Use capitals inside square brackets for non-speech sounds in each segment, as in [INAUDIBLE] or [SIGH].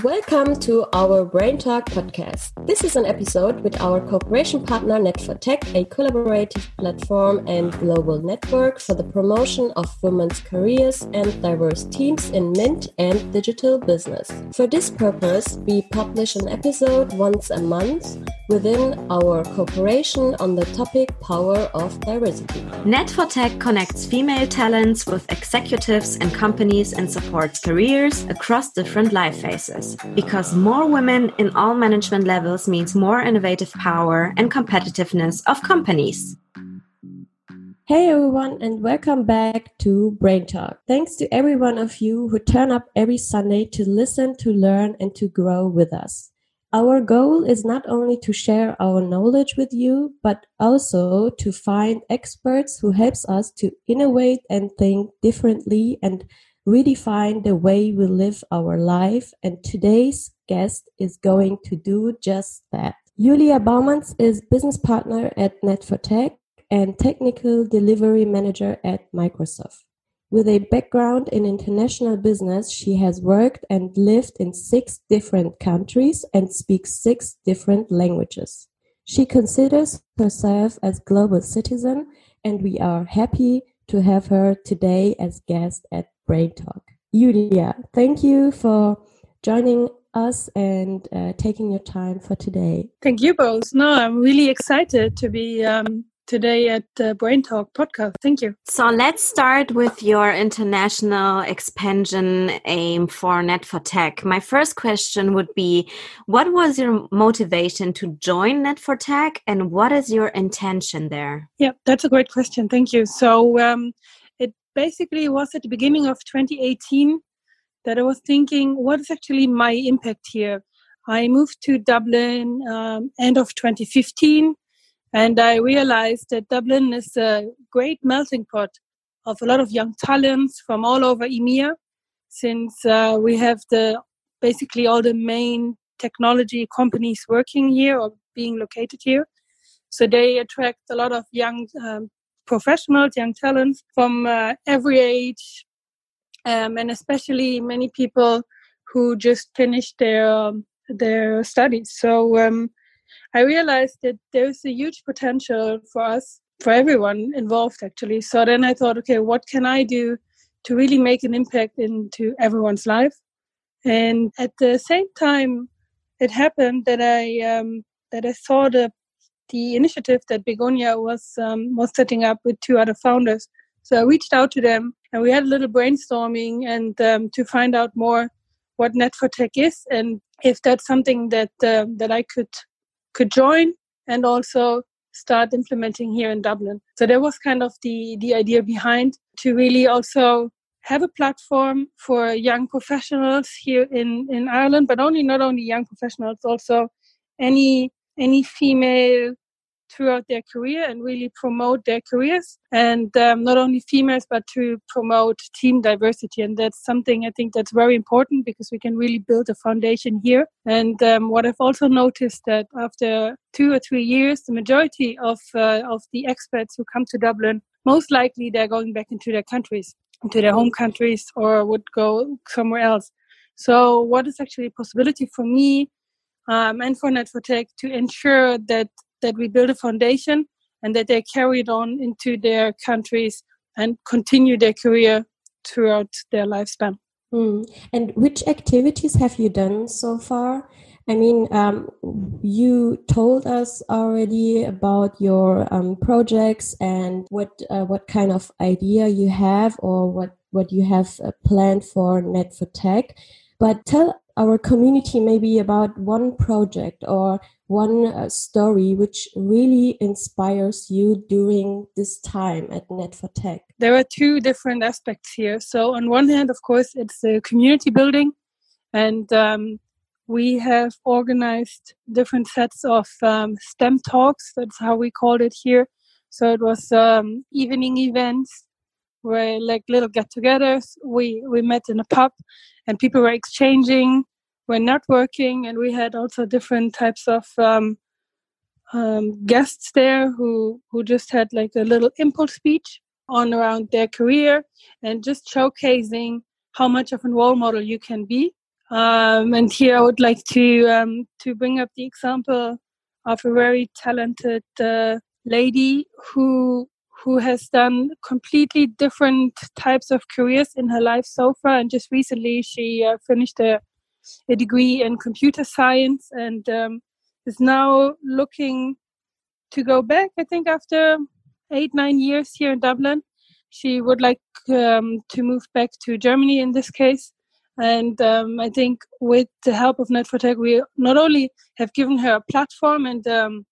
Welcome to our Braintalk podcast. This is an episode with our cooperation partner net4tec, a collaborative platform and global network for the promotion of women's careers and diverse teams in Mint and digital business. For this purpose, we publish an episode once a month within our cooperation on the topic power of diversity. net4tec connects female talents with executives and companies and supports careers across different life phases because more women in all management levels means more innovative power and competitiveness of companies. Hey everyone, and welcome back to Braintalk. Thanks to every one of you who turn up every Sunday to listen, to learn, and to grow with us. Our goal is not only to share our knowledge with you, but also to find experts who helps us to innovate and think differently and redefine the way we live our life. And today's guest is going to do just that. Julia Baumanns is business partner at net4tec and technical delivery manager at Microsoft. With a background in international business, she has worked and lived in six different countries and speaks six different languages. She considers herself as global citizen and we are happy to have her today as guest at Braintalk. Julia, thank you for joining us and uh, taking your time for today. Thank you both. No, I'm really excited to be um, today at the Braintalk podcast. Thank you. So let's start with your international expansion aim for net4tec. My first question would be What was your motivation to join net4tec and what is your intention there? Yeah, that's a great question. Thank you. So, um, basically it was at the beginning of 2018 that I was thinking, what is actually my impact here? I moved to Dublin um, end of 2015, and I realized that Dublin is a great melting pot of a lot of young talents from all over EMEA, since uh, we have the basically all the main technology companies working here or being located here. So they attract a lot of young um, professionals, young talents from uh, every age, um, and especially many people who just finished their um, their studies. So um, I realized that there's a huge potential for us, for everyone involved, actually. So then I thought, okay, what can I do to really make an impact into everyone's life? And at the same time, it happened that I um, that I saw the the initiative that Begonia was um, was setting up with two other founders. So I reached out to them and we had a little brainstorming and um, to find out more what net4tec is and if that's something that uh, that I could could join and also start implementing here in Dublin. So that was kind of the the idea behind to really also have a platform for young professionals here in in Ireland, but only not only young professionals, also any any female throughout their career and really promote their careers. And um, not only females but to promote team diversity. And that's something i think that's very important because we can really build a foundation here. And um, what i've also noticed that after two or three years the majority of uh, of the expats who come to dublin most likely they're going back into their countries into their home countries or would go somewhere else. So what is actually a possibility for me um, and for net4tec to ensure that that we build a foundation and that they carry it on into their countries and continue their career throughout their lifespan. Mm. And which activities have you done so far? I mean, um, you told us already about your um, projects and what uh, what kind of idea you have or what what you have uh, planned for net4tec. But tell our community maybe about one project or one uh, story which really inspires you during this time at net4tec? There are two different aspects here. So, on one hand, of course, it's the community building, and um, we have organized different sets of um, STEM talks. That's how we called it here. So, it was um, evening events where, like little get togethers, we, we met in a pub and people were exchanging were networking, and we had also different types of um, um, guests there who who just had like a little impulse speech on around their career and just showcasing how much of a role model you can be. Um, and here I would like to um, to bring up the example of a very talented uh, lady who who has done completely different types of careers in her life so far. And just recently, she uh, finished a, a degree in computer science and um, is now looking to go back. I think after eight nine years here in Dublin, she would like um, to move back to Germany in this case. And um, I think with the help of net4tec, we not only have given her a platform and um,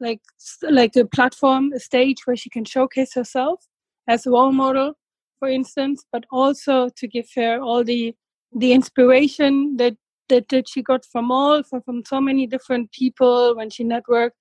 like like a platform, a stage where she can showcase herself as a role model, for instance, but also to give her all the the inspiration that that, that she got from all from, from so many different people when she networked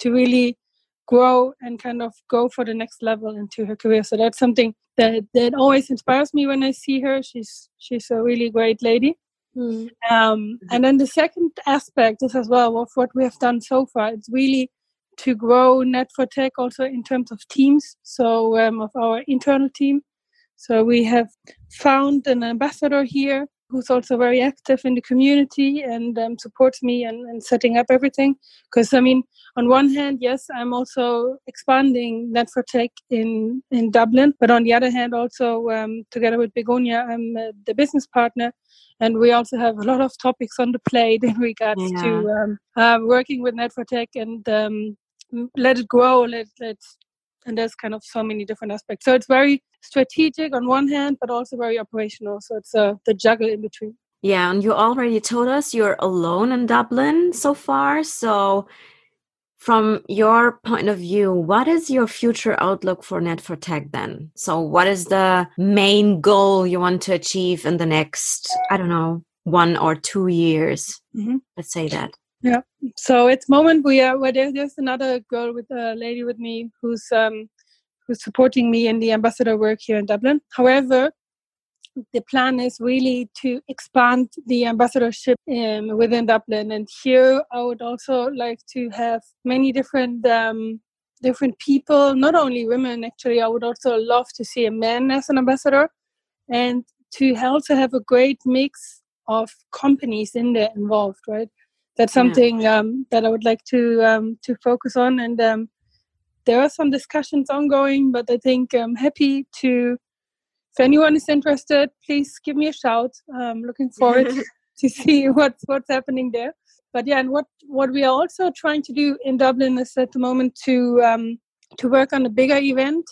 to really grow and kind of go for the next level into her career. So that's something that that always inspires me when I see her. She's she's a really great lady. Mm. Um, and then the second aspect is as well of what we have done so far. It's really to grow net4tec also in terms of teams, so um, of our internal team. So we have found an ambassador here who's also very active in the community and um, supports me and, and setting up everything. Because I mean, on one hand, yes, I'm also expanding net4tec in in Dublin, but on the other hand, also um, together with Begonia, I'm uh, the business partner and we also have a lot of topics on the plate [LAUGHS] in regards yeah. to um, uh, working with net4tec and um, let it grow let let and there's kind of so many different aspects. So it's very strategic on one hand but also very operational. So it's uh, the juggle in between. Yeah and you already told us you're alone in dublin so far. So from your point of view what is your future outlook for net4tec then? So what is the main goal you want to achieve in the next i don't know one or two years? Mm-hmm. let's say that yeah. So at the moment we are where there, there's another girl with a lady with me who's um who's supporting me in the ambassador work here in Dublin. However, the plan is really to expand the ambassadorship um, within Dublin, and here I would also like to have many different um, different people, not only women. Actually, I would also love to see a man as an ambassador, and to also have a great mix of companies in there involved, right? That's something yeah. um, that I would like to um, to focus on. And um, there are some discussions ongoing, but I think I'm happy to. If anyone is interested, please give me a shout. I'm looking forward [LAUGHS] to see what's what's happening there. But yeah, and what what we are also trying to do in Dublin is at the moment to um, to work on a bigger event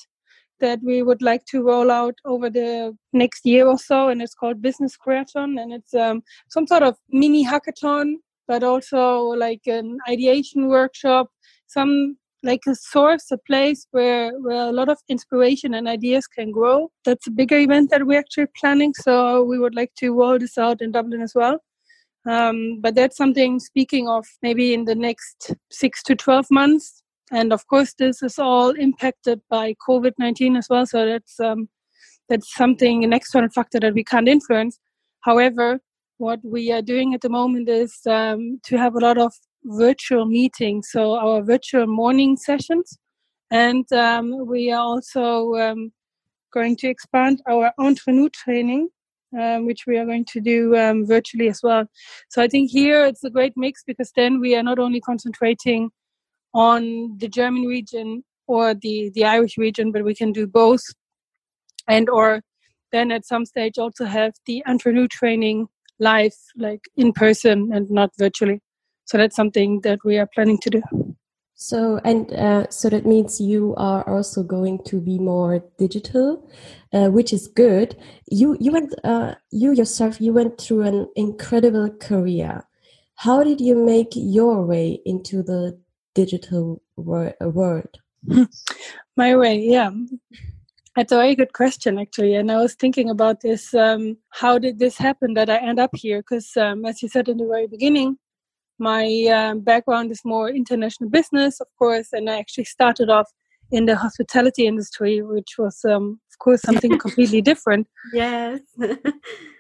that we would like to roll out over the next year or so, and it's called Business Creaton, and it's um, some sort of mini hackathon but also like an ideation workshop, some like a source, a place where, where a lot of inspiration and ideas can grow. That's a bigger event that we're actually planning. So we would like to roll this out in Dublin as well. Um, but that's something speaking of maybe in the next six to 12 months. And of course, this is all impacted by COVID 19 as well. So that's, um, that's something, an external factor that we can't influence. However, what we are doing at the moment is um, to have a lot of virtual meetings, so our virtual morning sessions. And um, we are also um, going to expand our entrepreneur training, um, which we are going to do um, virtually as well. So I think here it's a great mix because then we are not only concentrating on the German region or the, the Irish region, but we can do both and or then at some stage also have the entrepreneur training live, like in person and not virtually. So that's something that we are planning to do. So and uh, so that means you are also going to be more digital, uh, which is good. You you went uh, you yourself you went through an incredible career. How did you make your way into the digital wor world? [LAUGHS] My way, yeah. That's a very good question, actually. And I was thinking about this. Um, how did this happen that I end up here? Because, um, as you said in the very beginning, my um, background is more international business, of course, and I actually started off in the hospitality industry, which was, um, of course, something [LAUGHS] completely different. Yes. [LAUGHS]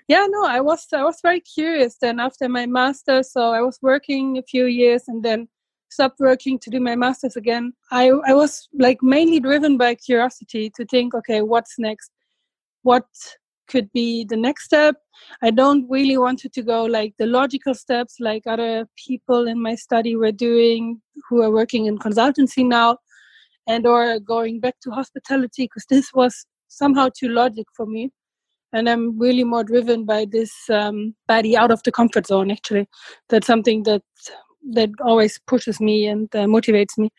yeah, no, I was I was very curious. Then after my master, so I was working a few years, and then stopped working to do my master's again, I, I was like mainly driven by curiosity to think, okay, what's next? What could be the next step. I don't really want it to go like the logical steps like other people in my study were doing who are working in consultancy now and or going back to hospitality because this was somehow too logic for me and i'm really more driven by this um, body out of the comfort zone actually that's something that that always pushes me and uh, motivates me.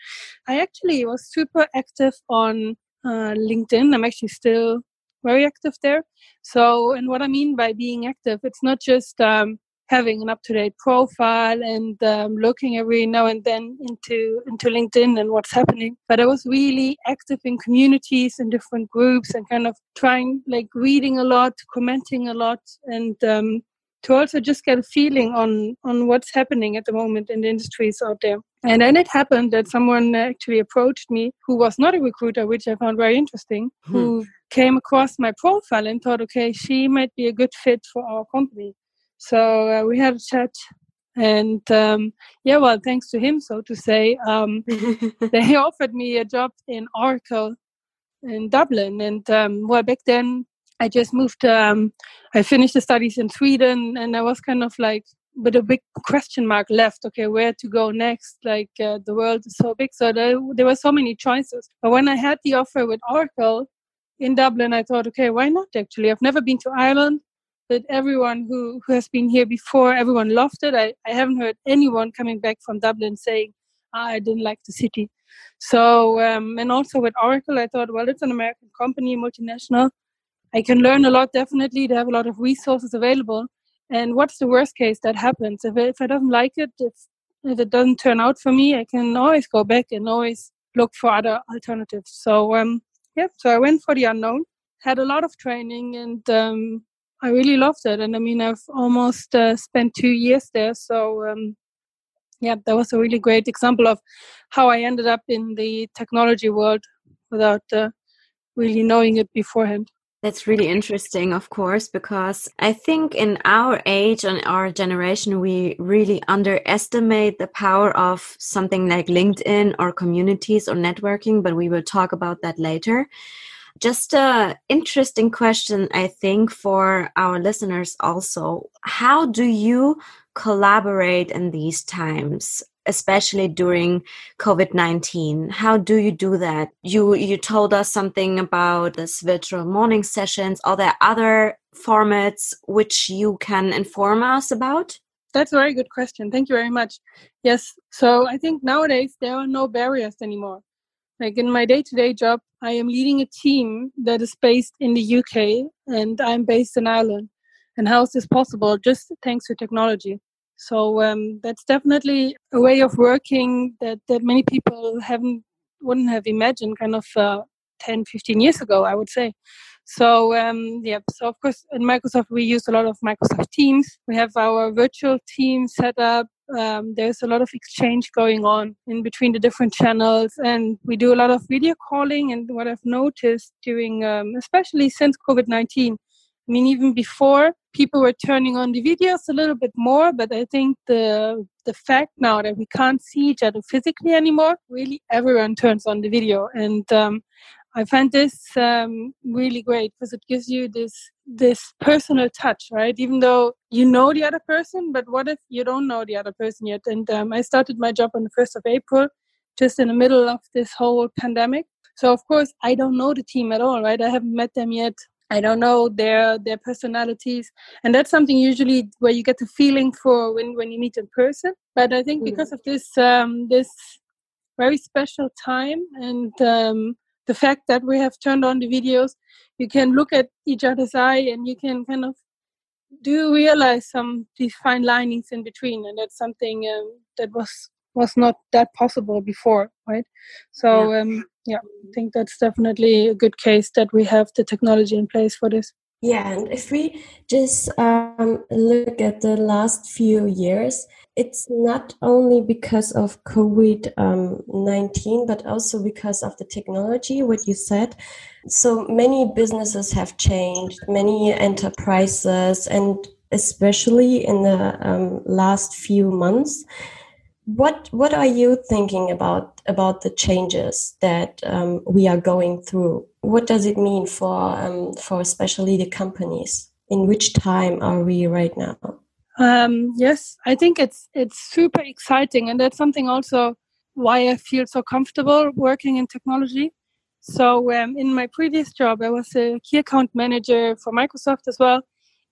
I actually was super active on uh, linkedin. I'm actually still very active there. So and what i mean by being active it's not just um, having an up-to-date profile and um, looking every now and then into into linkedin and what's happening but i was really active in communities and different groups and kind of trying like reading a lot commenting a lot and um, to also just get a feeling on on what's happening at the moment in the industries out there and then it happened that someone actually approached me who was not a recruiter which i found very interesting hmm. who came across my profile and thought okay she might be a good fit for our company so uh, we had a chat, and um, yeah, well, thanks to him, so to say, um, [LAUGHS] they [LAUGHS] offered me a job in Oracle in Dublin. And um, well, back then I just moved. Um, I finished the studies in Sweden, and I was kind of like with a big question mark left. Okay, where to go next? Like uh, the world is so big, so there, there were so many choices. But when I had the offer with Oracle in Dublin, I thought, okay, why not? Actually, I've never been to Ireland that everyone who, who has been here before, everyone loved it. I, I haven't heard anyone coming back from Dublin saying, ah, I didn't like the city. So, um, and also with Oracle, I thought, well, it's an American company, multinational. I can learn a lot, definitely. They have a lot of resources available. And what's the worst case that happens? If, if I don't like it, if, it doesn't turn out for me, I can always go back and always look for other alternatives. So, um, yeah, so I went for the unknown, had a lot of training, and um, I really loved it. And I mean, I've almost uh, spent two years there. So, um, yeah, that was a really great example of how I ended up in the technology world without uh, really knowing it beforehand. That's really interesting, of course, because I think in our age and our generation, we really underestimate the power of something like LinkedIn or communities or networking, but we will talk about that later. Just a interesting question, I think, for our listeners also. How do you collaborate in these times? Especially during covid-19 how do you do that? You you told us something about this virtual morning sessions. Are there other formats which you can inform us about? That's a very good question. Thank you very much. Yes so i think nowadays there are no barriers anymore. Like in my day-to-day job i am leading a team that is based in the uk and i'm based in ireland. And how is this possible? Just thanks to technology so um, that's definitely a way of working that, that many people haven't wouldn't have imagined kind of uh, 10 15 years ago i would say so um, yeah, so of course in Microsoft we use a lot of Microsoft Teams. We have our virtual team set up. Um, there's a lot of exchange going on in between the different channels, and we do a lot of video calling. And what I've noticed during, um, especially since COVID nineteen, I mean, even before people were turning on the videos a little bit more, but I think the the fact now that we can't see each other physically anymore, really everyone turns on the video, and um, I find this um, really great because it gives you this this personal touch, right? Even though you know the other person, but what if you don't know the other person yet? And um, I started my job on the first of April, just in the middle of this whole pandemic. So of course I don't know the team at all, right? I haven't met them yet. I don't know their their personalities, and that's something usually where you get the feeling for when when you meet in person. But I think mm. because of this um, this very special time and um, the fact that we have turned on the videos, you can look at each other's eye and you can kind of do realize some these fine linings in between, and that's something um, that was was not that possible before, right? So yeah. Um, yeah, I think that's definitely a good case that we have the technology in place for this. Yeah, and if we just um, look at the last few years, it's not only because of COVID um, 19, but also because of the technology, what you said. So many businesses have changed, many enterprises, and especially in the um, last few months. What what are you thinking about about the changes that um, we are going through what does it mean for um, for especially the companies? In which time are we right now? Um, yes, I think it's it's super exciting, and that's something also why I feel so comfortable working in technology. So um, in my previous job, I was a key account manager for Microsoft as well,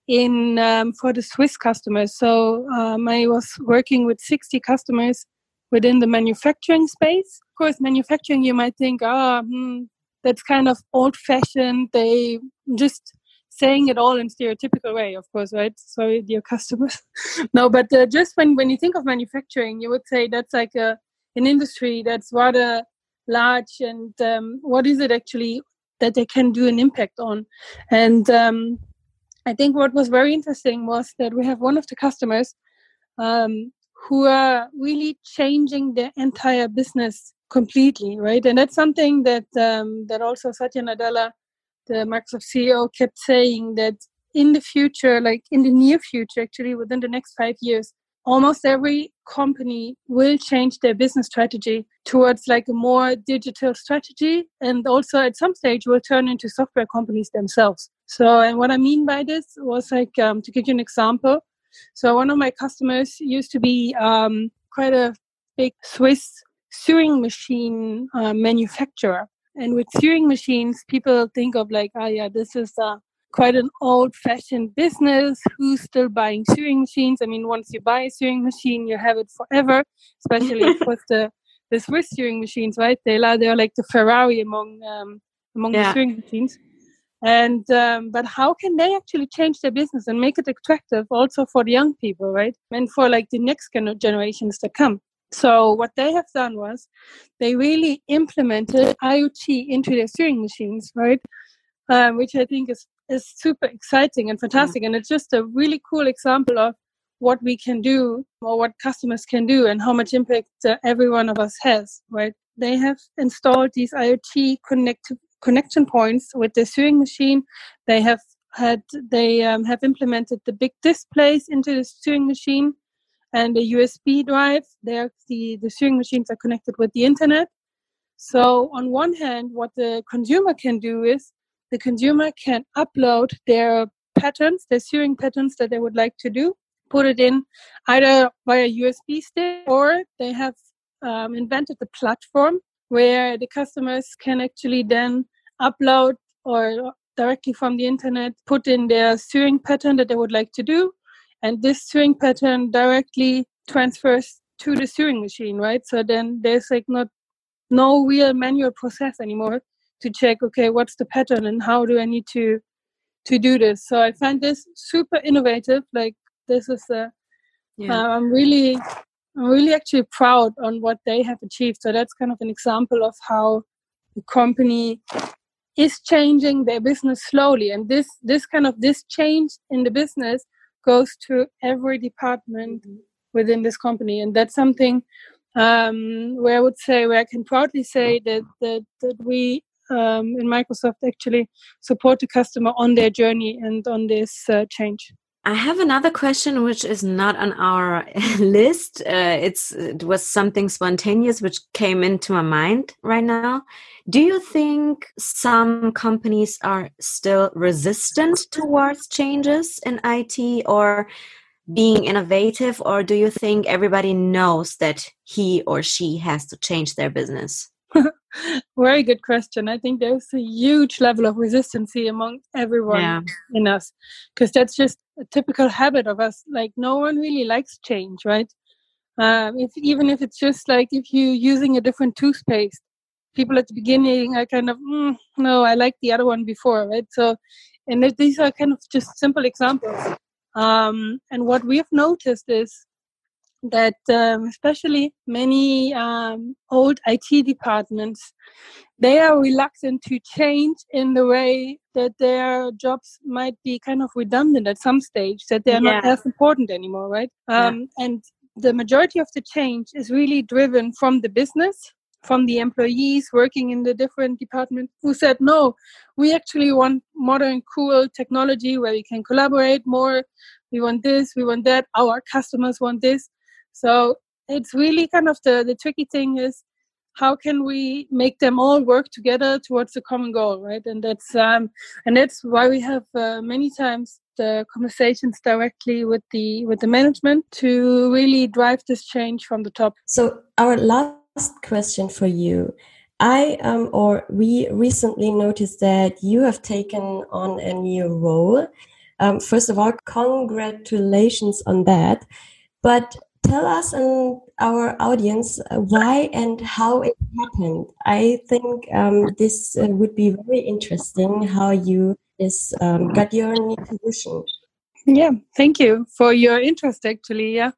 in um, for the Swiss customers. So um, I was working with 60 customers within the manufacturing space. Of course, manufacturing, you might think, ah, oh, hmm, that's kind of old-fashioned. They just saying it all in stereotypical way, of course, right? Sorry, dear customers. [LAUGHS] no, but uh, just when when you think of manufacturing, you would say that's like a an industry that's rather large and um, what is it actually that they can do an impact on and um, i think what was very interesting was that we have one of the customers um, who are really changing their entire business completely right? And that's something that um, that also satya nadella the microsoft ceo kept saying that in the future like in the near future actually within the next five years almost every company will change their business strategy towards like a more digital strategy and also at some stage will turn into software companies themselves so and what i mean by this was like um, to give you an example so one of my customers used to be um, quite a big swiss sewing machine uh, manufacturer and with sewing machines people think of like oh yeah this is uh, quite an old fashioned business. Who's still buying sewing machines? I mean, once you buy a sewing machine, you have it forever, especially with the, the Swiss sewing machines, right? They are, they're like the Ferrari among, um, among yeah. the sewing machines. And, um, but how can they actually change their business and make it attractive also for the young people, right? And for like the next generations to come. So what they have done was they really implemented IoT into their sewing machines, right? Um, which I think is is super exciting and fantastic. Mm. And it's just a really cool example of what we can do or what customers can do and how much impact uh, every one of us has, right? They have installed these IoT connect- connection points with the sewing machine. They have had they um, have implemented the big displays into the sewing machine and a USB drive. There, the the sewing machines are connected with the internet. So on one hand, what the consumer can do is the consumer can upload their patterns, their sewing patterns that they would like to do, put it in either via USB stick or they have um, invented the platform where the customers can actually then upload or directly from the internet put in their sewing pattern that they would like to do. And this sewing pattern directly transfers to the sewing machine right? So then there's like not no real manual process anymore to check okay what's the pattern and how do i need to to do this? So i find this super innovative. Like this is a yeah. uh, i'm really i'm really actually proud on what they have achieved. So that's kind of an example of how the company is changing their business slowly and this this kind of this change in the business goes to every department mm-hmm. within this company and that's something um, where I would say where I can proudly say that that, that we um, in Microsoft actually support the customer on their journey and on this uh, change. I have another question which is not on our [LAUGHS] list. Uh, it's it was something spontaneous which came into my mind right now. Do you think some companies are still resistant towards changes in IT or being innovative or do you think everybody knows that he or she has to change their business? [LAUGHS] Very good question. I think there's a huge level of resistance among everyone yeah. in us because that's just a typical habit of us. Like no one really likes change, right? Um, if even if it's just like if you're using a different toothpaste, people at the beginning are kind of mm, no, I like the other one before, right? So, and these are kind of just simple examples. Um, and what we've noticed is that um, especially many um, old IT departments, they are reluctant to change in the way that their jobs might be kind of redundant at some stage, that they're yeah. not as important anymore, right? Um, yeah. And the majority of the change is really driven from the business, from the employees working in the different departments who said, no, we actually want modern, cool technology where we can collaborate more. We want this, we want that. Our customers want this so it's really kind of the the tricky thing is how can we make them all work together towards a common goal right and that's um and that's why we have uh, many times the conversations directly with the with the management to really drive this change from the top so our last question for you I um, or we recently noticed that you have taken on a new role. Um, first of all, congratulations on that. But tell us and our audience uh, why and how it happened. I think um, this uh, would be very interesting how you is um, got your new position. Yeah, thank you for your interest. Actually, yeah,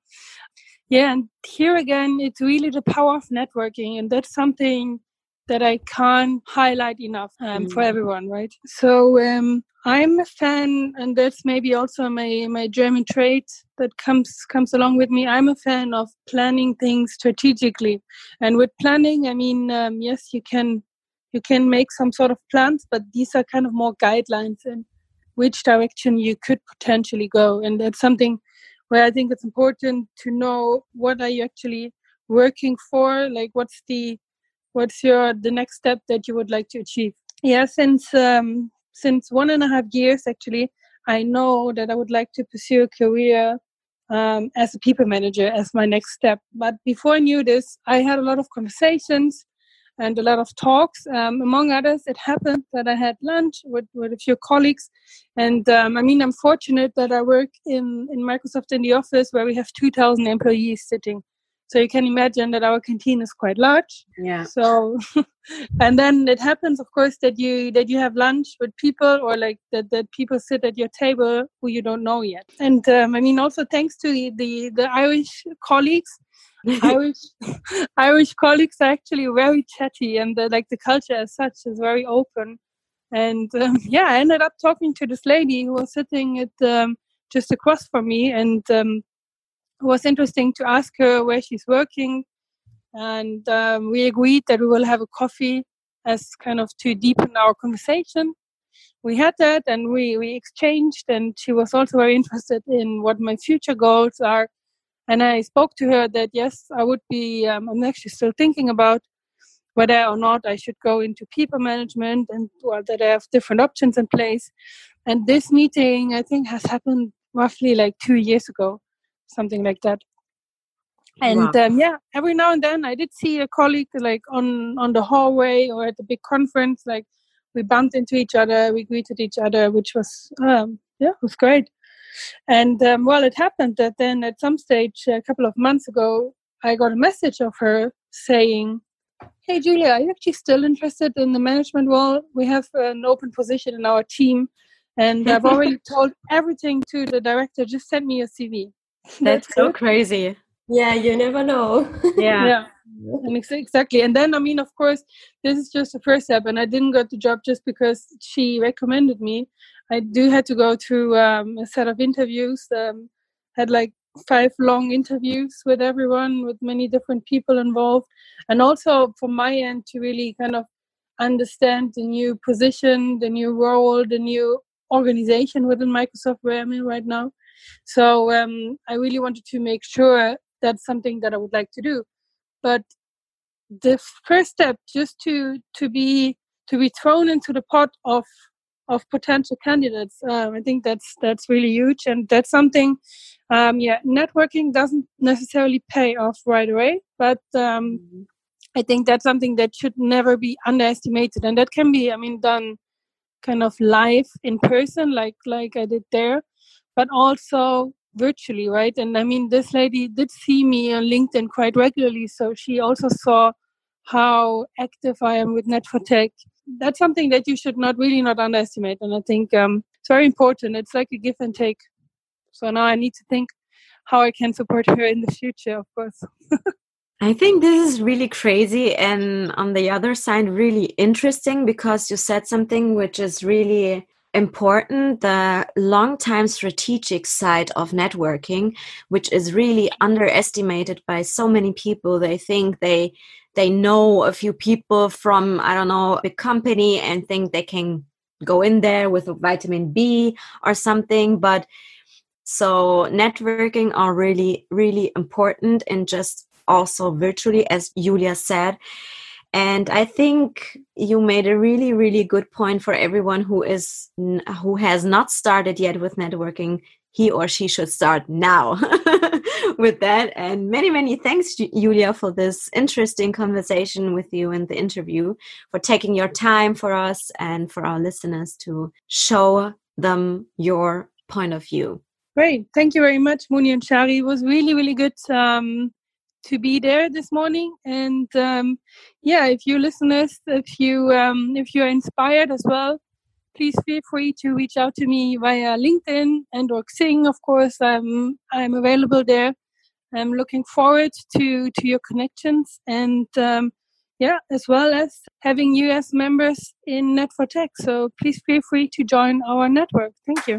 yeah, and here again, it's really the power of networking, and that's something that I can't highlight enough um, mm. for everyone, right? So um, I'm a fan, and that's maybe also my my German trait that comes comes along with me. I'm a fan of planning things strategically, and with planning, I mean, um, yes, you can you can make some sort of plans, but these are kind of more guidelines in which direction you could potentially go, and that's something where I think it's important to know what are you actually working for, like what's the what's your the next step that you would like to achieve. Yeah since um, since one and a half years actually i know that i would like to pursue a career um, as a people manager as my next step. But before i knew this i had a lot of conversations and a lot of talks. Um, among others it happened that i had lunch with, with a few colleagues. And um, i mean i'm fortunate that i work in, in microsoft in the office where we have 2000 employees sitting so you can imagine that our canteen is quite large. Yeah. So, [LAUGHS] and then it happens, of course, that you that you have lunch with people, or like that that people sit at your table who you don't know yet. And um, I mean, also thanks to the the, the Irish colleagues, [LAUGHS] Irish Irish colleagues are actually very chatty, and the, like the culture as such is very open. And um, [LAUGHS] yeah, I ended up talking to this lady who was sitting at um, just across from me, and um, was interesting to ask her where she's working. And um, we agreed that we will have a coffee as kind of to deepen our conversation. We had that and we, we exchanged, and she was also very interested in what my future goals are. And I spoke to her that yes, I would be, um, I'm actually still thinking about whether or not I should go into people management and well, that I have different options in place. And this meeting, I think, has happened roughly like two years ago something like that. And wow. um, yeah every now and then i did see a colleague like on on the hallway or at the big conference like we bumped into each other we greeted each other which was um, yeah it was great. And um, well it happened that then at some stage a couple of months ago i got a message of her saying hey julia are you actually still interested in the management role? We have an open position in our team and i've [LAUGHS] already told everything to the director. Just send me your cv that's, so crazy. Yeah, you never know. [LAUGHS] Yeah. yeah. Exactly. And then, I mean, of course, this is just the first step, and I didn't get the job just because she recommended me. I do had to go through um, a set of interviews. Um, had like five long interviews with everyone, with many different people involved, and also from my end to really kind of understand the new position, the new role, the new organization within Microsoft where I'm in right now. So um, I really wanted to make sure that's something that I would like to do. But the first step, just to to be to be thrown into the pot of of potential candidates, um, I think that's that's really huge, and that's something. Um, yeah, networking doesn't necessarily pay off right away, but um, mm-hmm. I think that's something that should never be underestimated, and that can be, I mean, done kind of live in person, like like I did there, but also virtually, right? And I mean, this lady did see me on LinkedIn quite regularly, so she also saw how active I am with net4tec. That's something that you should not really not underestimate, and I think um, it's very important. It's like a give and take. So now I need to think how I can support her in the future, of course. [LAUGHS] I think this is really crazy and on the other side really interesting because you said something which is really important the long time strategic side of networking which is really underestimated by so many people. They think they they know a few people from i don't know a company and think they can go in there with a vitamin b or something but so networking are really really important and just also virtually as julia said And I think you made a really, really good point for everyone who is who has not started yet with networking. He or she should start now [LAUGHS] with that. And many, many thanks, Julia, for this interesting conversation with you and the interview, for taking your time for us and for our listeners to show them your point of view. Great. Thank you very much, Muni and Shari. It was really, really good um, to be there this morning. And um, yeah, if you listeners, if you um, if you are inspired as well, please feel free to reach out to me via LinkedIn and or Xing. Of course, I'm I'm available there. I'm looking forward to to your connections and um, yeah, as well as having as members in net4tec. So please feel free to join our network. Thank you.